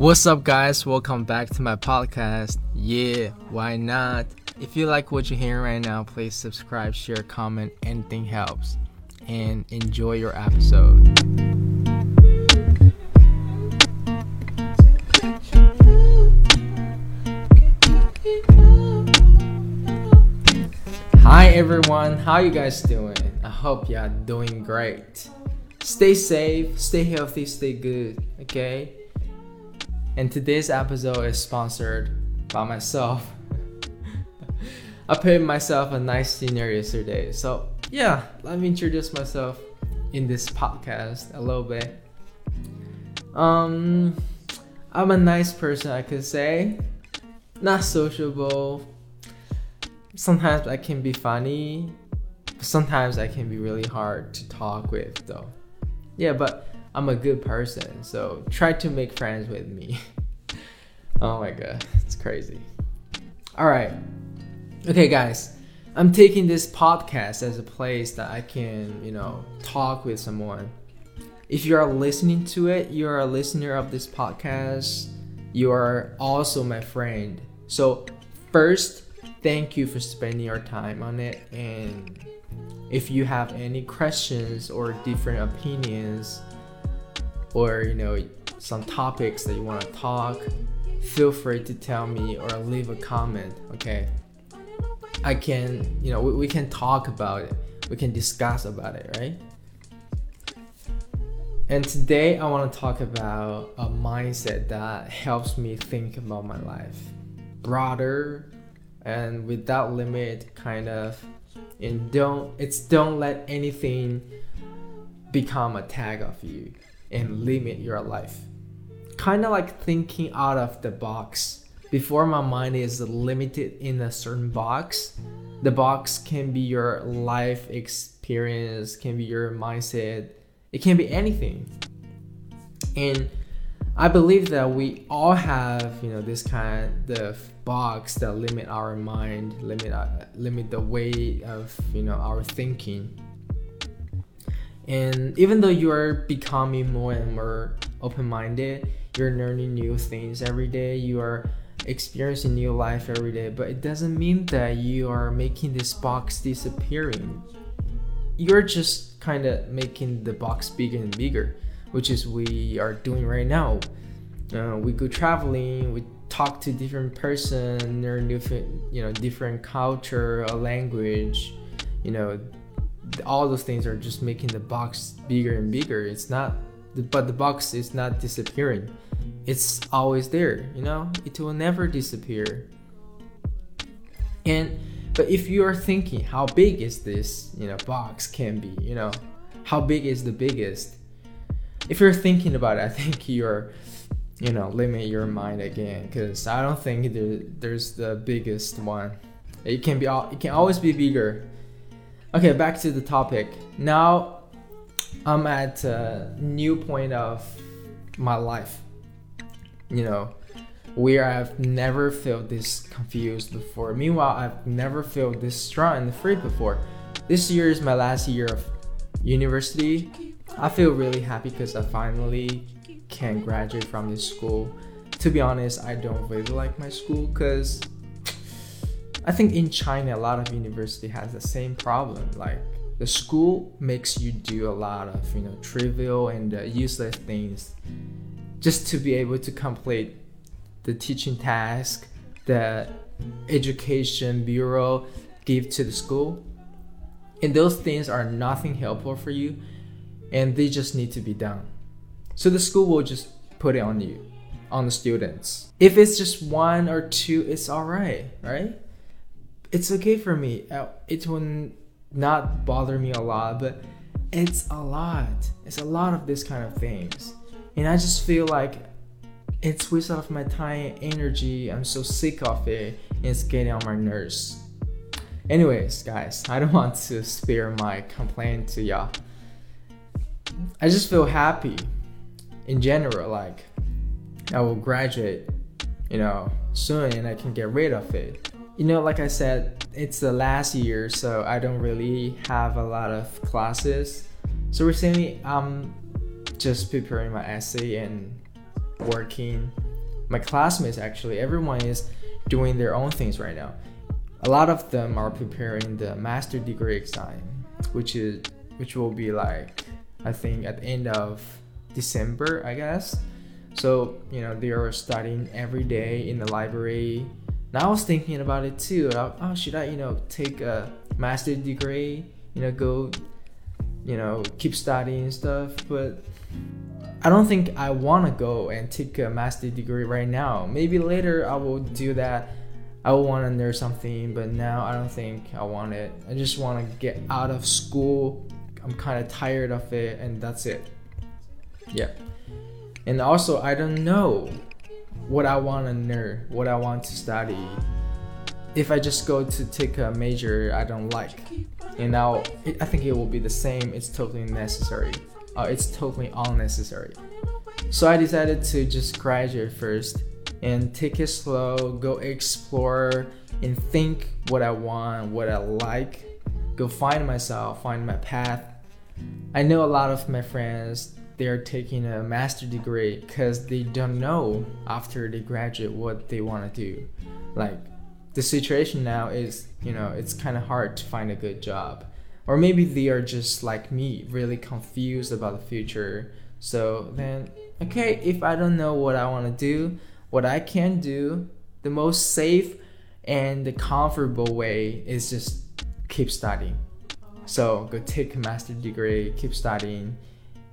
What's up, guys? Welcome back to my podcast. Yeah, why not? If you like what you're hearing right now, please subscribe, share, comment, anything helps. And enjoy your episode. Hi everyone, how you guys doing? I hope you're doing great. Stay safe, stay healthy, stay good, okay? And today's episode is sponsored by myself. I paid myself a nice dinner yesterday. So, yeah, let me introduce myself in this podcast a little bit. Um, I'm a nice person, I could say. Not sociable. Sometimes I can be funny. Sometimes I can be really hard to talk with, though. Yeah, but I'm a good person, so try to make friends with me. oh my god, it's crazy. Alright. Okay, guys. I'm taking this podcast as a place that I can, you know, talk with someone. If you are listening to it, you are a listener of this podcast. You are also my friend. So, first, thank you for spending your time on it. And if you have any questions or different opinions, or you know some topics that you want to talk feel free to tell me or leave a comment okay? I can you know we, we can talk about it. We can discuss about it right? And today i want to talk about a mindset that helps me think about my life broader and without limit kind of and don't it's don't let anything become a tag of you and limit your life. Kind of like thinking out of the box. Before my mind is limited in a certain box, the box can be your life experience, can be your mindset, it can be anything. And I believe that we all have, you know, this kind of box that limit our mind, limit uh, limit the way of, you know, our thinking. And even though you are becoming more and more open minded, you're learning new things every day, you are experiencing new life every day, but it doesn't mean that you are making this box disappearing. You're just kind of making the box bigger and bigger, which is we are doing right now. Uh, we go traveling, we talk to different person, learn new, you know, different culture, a language, you know, all those things are just making the box bigger and bigger. It's not, but the box is not disappearing. It's always there, you know. It will never disappear. And but if you are thinking, how big is this, you know, box can be, you know, how big is the biggest? If you're thinking about it, I think you're, you know, limit your mind again, because I don't think there, there's the biggest one. It can be, it can always be bigger Okay, back to the topic. Now I'm at a new point of my life. You know, where I've never felt this confused before. Meanwhile, I've never felt this strong and free before. This year is my last year of university. I feel really happy because I finally can graduate from this school. To be honest, I don't really like my school because I think in China, a lot of university has the same problem. Like the school makes you do a lot of you know trivial and uh, useless things just to be able to complete the teaching task the education bureau give to the school. And those things are nothing helpful for you and they just need to be done. So the school will just put it on you on the students. If it's just one or two it's all right right it's okay for me. Uh, it will not bother me a lot, but it's a lot. It's a lot of this kind of things, and I just feel like it's waste of my time, energy. I'm so sick of it. And it's getting on my nerves. Anyways, guys, I don't want to spare my complaint to y'all. I just feel happy in general. Like I will graduate, you know, soon, and I can get rid of it you know, like I said, it's the last year, so I don't really have a lot of classes. So recently, I'm just preparing my essay and working. My classmates actually everyone is doing their own things right now. A lot of them are preparing the master degree exam which is which will be like i think at the end of december i guess. So you know they are studying every day in the library now i was thinking about it too oh should i you know take a master degree you know go you know keep studying and stuff but I don't think I want to go and take a master degree right now. Maybe later I will do that. I will want to learn something, but now I don't think I want it. I just want to get out of school. I'm kind of tired of it, and that's it. Yeah. And also, I don't know what I want to learn, what I want to study. If I just go to take a major I don't like, and now I think it will be the same. It's totally necessary uh, it's totally unnecessary. So I decided to just graduate first and take it slow, go explore and think what I want, what I like, go find myself, find my path. I know a lot of my friends they're taking a master degree because they don't know after they graduate what they want to do. Like the situation now is, you know, it's kind of hard to find a good job. Or maybe they are just like me really confused about the future. So then okay if i don't know what i want to do what i can do the most safe and the comfortable way is just keep studying. So go take a master degree keep studying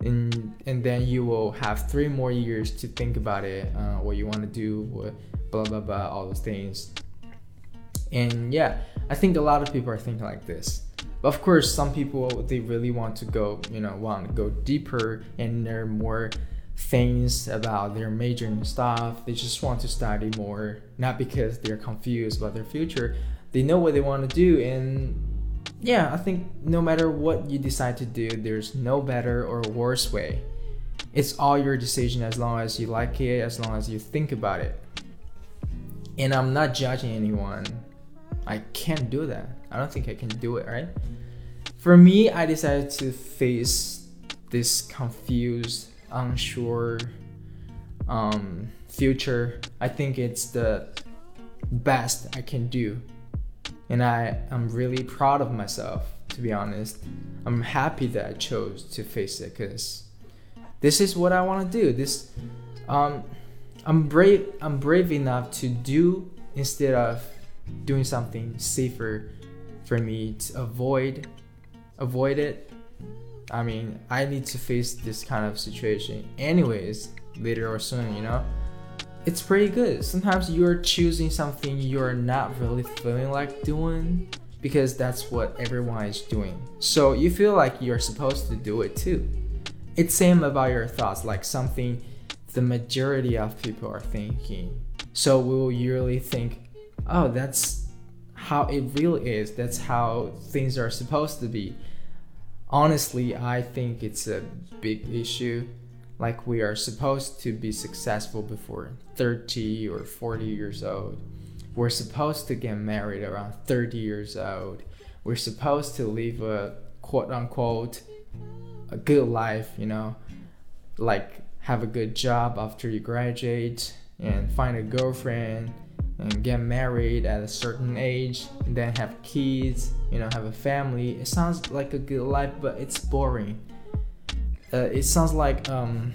and and then you will have three more years to think about it uh, what you want to do what blah blah blah all those things and yeah i think a lot of people are thinking like this but of course, some people they really want to go, you know, want to go deeper and learn more things about their major and stuff. They just want to study more, not because they're confused about their future. They know what they want to do, and yeah, I think no matter what you decide to do, there's no better or worse way. It's all your decision as long as you like it, as long as you think about it. And I'm not judging anyone. I can't do that. I don't think I can do it, right? For me, I decided to face this confused, unsure um, future. I think it's the best I can do. And I am really proud of myself, to be honest. I'm happy that I chose to face it because this is what I want to do. This, um, I'm brave. I'm brave enough to do instead of doing something safer for me to avoid avoid it i mean i need to face this kind of situation anyways later or soon you know it's pretty good sometimes you're choosing something you're not really feeling like doing because that's what everyone is doing so you feel like you're supposed to do it too it's same about your thoughts like something the majority of people are thinking so we will usually think oh that's how it really is. That's how things are supposed to be. Honestly, I think it's a big issue. Like, we are supposed to be successful before 30 or 40 years old. We're supposed to get married around 30 years old. We're supposed to live a quote unquote a good life, you know, like have a good job after you graduate and find a girlfriend and get married at a certain age and then have kids you know have a family it sounds like a good life but it's boring uh, it sounds like um,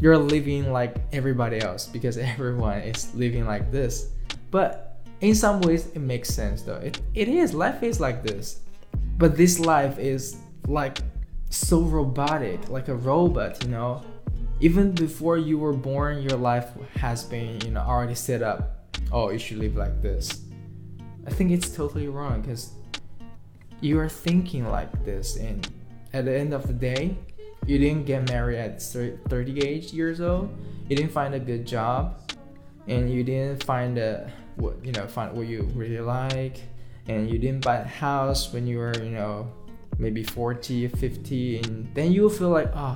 you're living like everybody else because everyone is living like this. But in some ways it makes sense though. It, it is. Life is like this. But this life is like so robotic like a robot you know? Even before you were born your life has been you know already set up. Oh, you should live like this. I think it's totally wrong because you are thinking like this, and at the end of the day, you didn't get married at 38 years old. You didn't find a good job, and you didn't find a what you know find what you really like, and you didn't buy a house when you were you know maybe 40 50 and then you feel like oh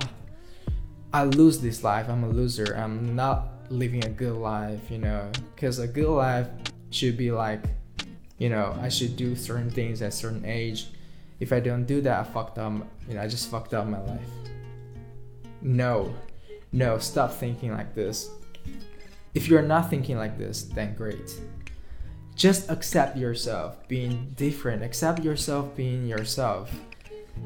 i lose this life i'm a loser i'm not living a good life, you know, because a good life should be like, you know, I should do certain things at certain age. If I don't do that, I fucked up. You know, I just fucked up my life. No, no, stop thinking like this. if you're not thinking like this, then great. Just accept yourself being different, accept yourself being yourself,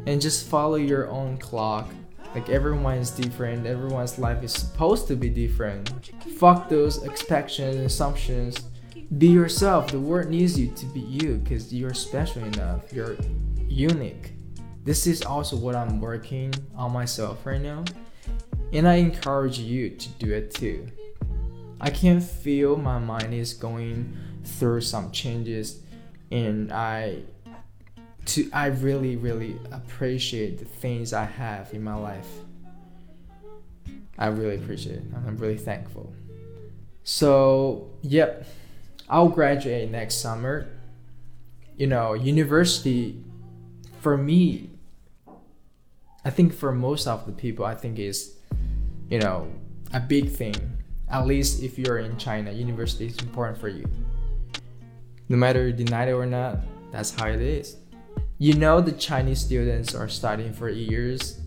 and just follow your own clock. Like everyone is different, everyone's life is supposed to be different. Fuck those expectations, and assumptions. Be yourself. The world needs you to be you because you're special enough. You're unique. This is also what I'm working on myself right now. And I encourage you to do it too. I can feel my mind is going through some changes and I to I really really appreciate the things I have in my life. I really appreciate it. I'm really thankful. So, yep. I'll graduate next summer. You know, university for me I think for most of the people I think is you know, a big thing at least if you're in China, university is important for you. No matter you deny it or not, that's how it is. You know the Chinese students are studying for years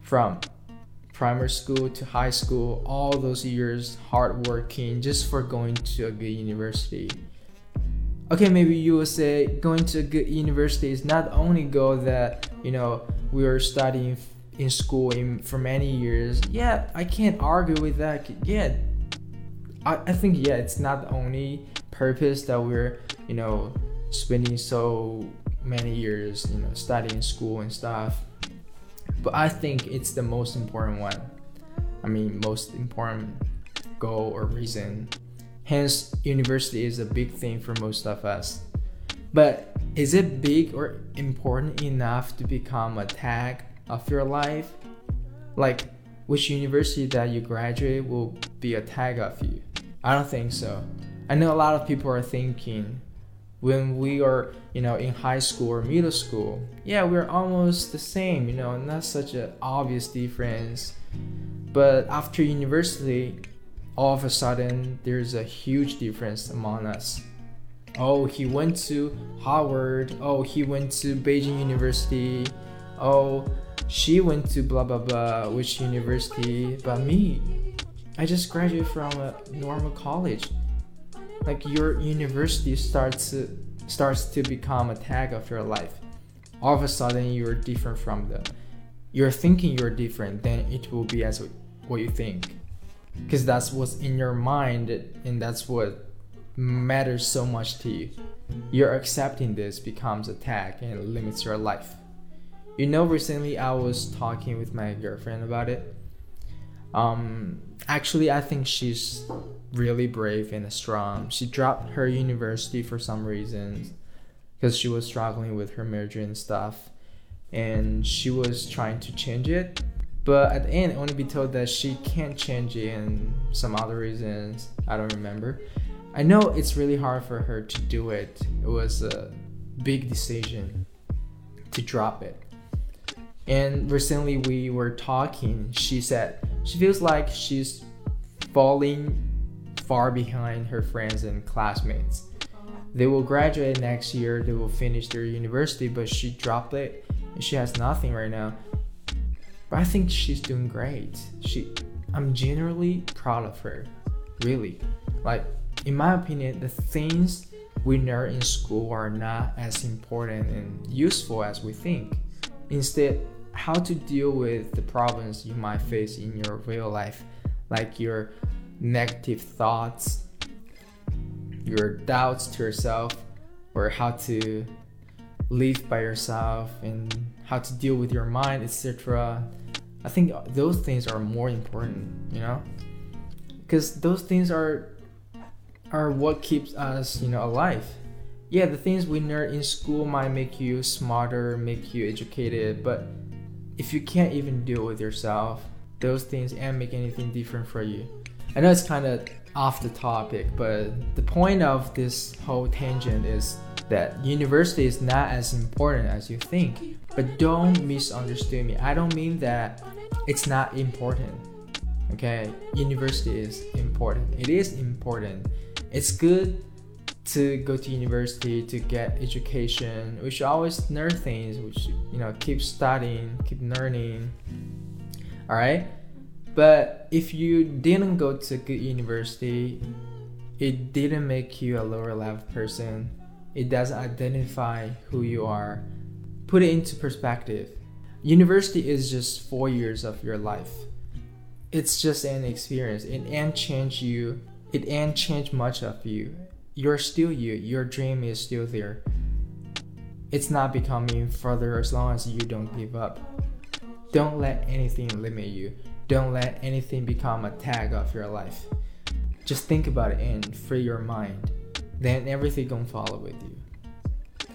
from primary school to high school, all those years hard working just for going to a good university. Okay, maybe you will say going to a good university is not only goal that you know we are studying in school in, for many years. Yeah, I can't argue with that. Yeah, I, I think yeah, it's not the only purpose that we're you know spending so many years you know studying school and stuff. But I think it's the most important one. I mean, most important goal or reason. Hence, university is a big thing for most of us. But is it big or important enough to become a tag of your life? Like, which university that you graduate will be a tag of you? I don't think so. I know a lot of people are thinking when we are, you know, in high school or middle school, yeah, we're almost the same, you know, not such an obvious difference. But after university, all of a sudden, there's a huge difference among us. Oh, he went to Harvard. Oh, he went to Beijing University. Oh, she went to blah blah blah, which university. But me, I just graduated from a normal college. Like your university starts to, starts to become a tag of your life. All of a sudden, you're different from them. You're thinking you're different, then it will be as what you think, because that's what's in your mind, and that's what matters so much to you. You're accepting this becomes a tag and limits your life. You know, recently I was talking with my girlfriend about it um, actually, I think she's really brave and strong. She dropped her university for some reasons because she was struggling with her major and stuff, and she was trying to change it. But at the end, I only be told that she can't change it and some other reasons. I don't remember. I know it's really hard for her to do it. It was a big decision to drop it. And recently we were talking. She said she feels like she's falling far behind her friends and classmates. They will graduate next year, they will finish their university, but she dropped it and she has nothing right now. But I think she's doing great. She I'm genuinely proud of her. Really. Like in my opinion, the things we learn in school are not as important and useful as we think. Instead, how to deal with the problems you might face in your real life, like your negative thoughts, your doubts to yourself, or how to live by yourself and how to deal with your mind, etc. I think those things are more important, you know? Because those things are are what keeps us, you know, alive. Yeah, the things we learn in school might make you smarter, make you educated, but if you can't even deal with yourself, those things ain't make anything different for you. I know it's kind of off the topic, but the point of this whole tangent is that university is not as important as you think. But don't misunderstand me. I don't mean that it's not important. Okay, university is important. It is important. It's good to go to university to get education we should always learn things we should you know keep studying keep learning all right But if you didn't go to good university, it didn't make you a lower level person. It doesn't identify who you are. Put it into perspective. University is just four years of your life. It's just an experience. It ain't change you. It ain't change much of you. You're still you. Your dream is still there. It's not becoming further as long as you don't give up. Don't let anything limit you. Don't let anything become a tag of your life. Just think about it and free your mind. Then everything gonna follow with you.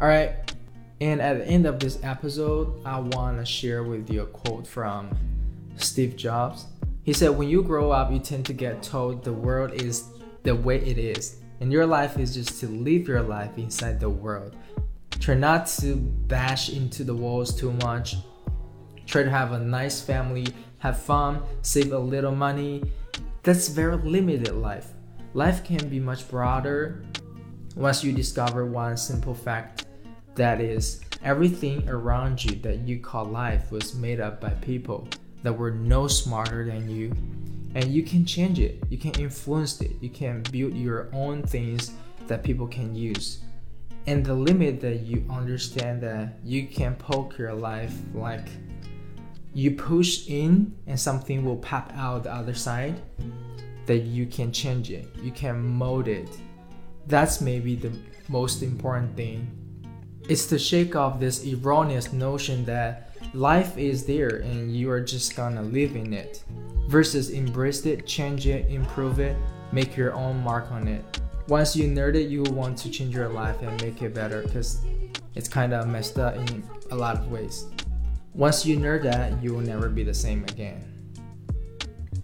Alright, and at the end of this episode, I wanna share with you a quote from Steve Jobs. He said, When you grow up, you tend to get told the world is the way it is, and your life is just to live your life inside the world. Try not to bash into the walls too much. Try to have a nice family, have fun, save a little money. That's very limited life. Life can be much broader once you discover one simple fact that is, everything around you that you call life was made up by people that were no smarter than you. And you can change it, you can influence it, you can build your own things that people can use. And the limit that you understand that you can poke your life like you push in and something will pop out the other side, that you can change it, you can mold it. That's maybe the most important thing. It's to shake off this erroneous notion that life is there and you are just gonna live in it, versus embrace it, change it, improve it, make your own mark on it. Once you nerd it, you will want to change your life and make it better because it's kind of messed up in a lot of ways. Once you nerd that, you will never be the same again.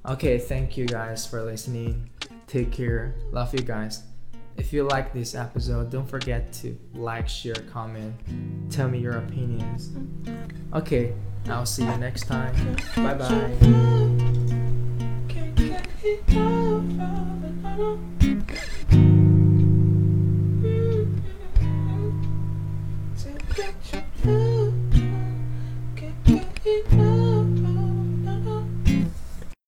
Okay, thank you guys for listening. Take care. Love you guys. If you like this episode, don't forget to like, share, comment, tell me your opinions. Okay, I'll see you next time. Bye bye.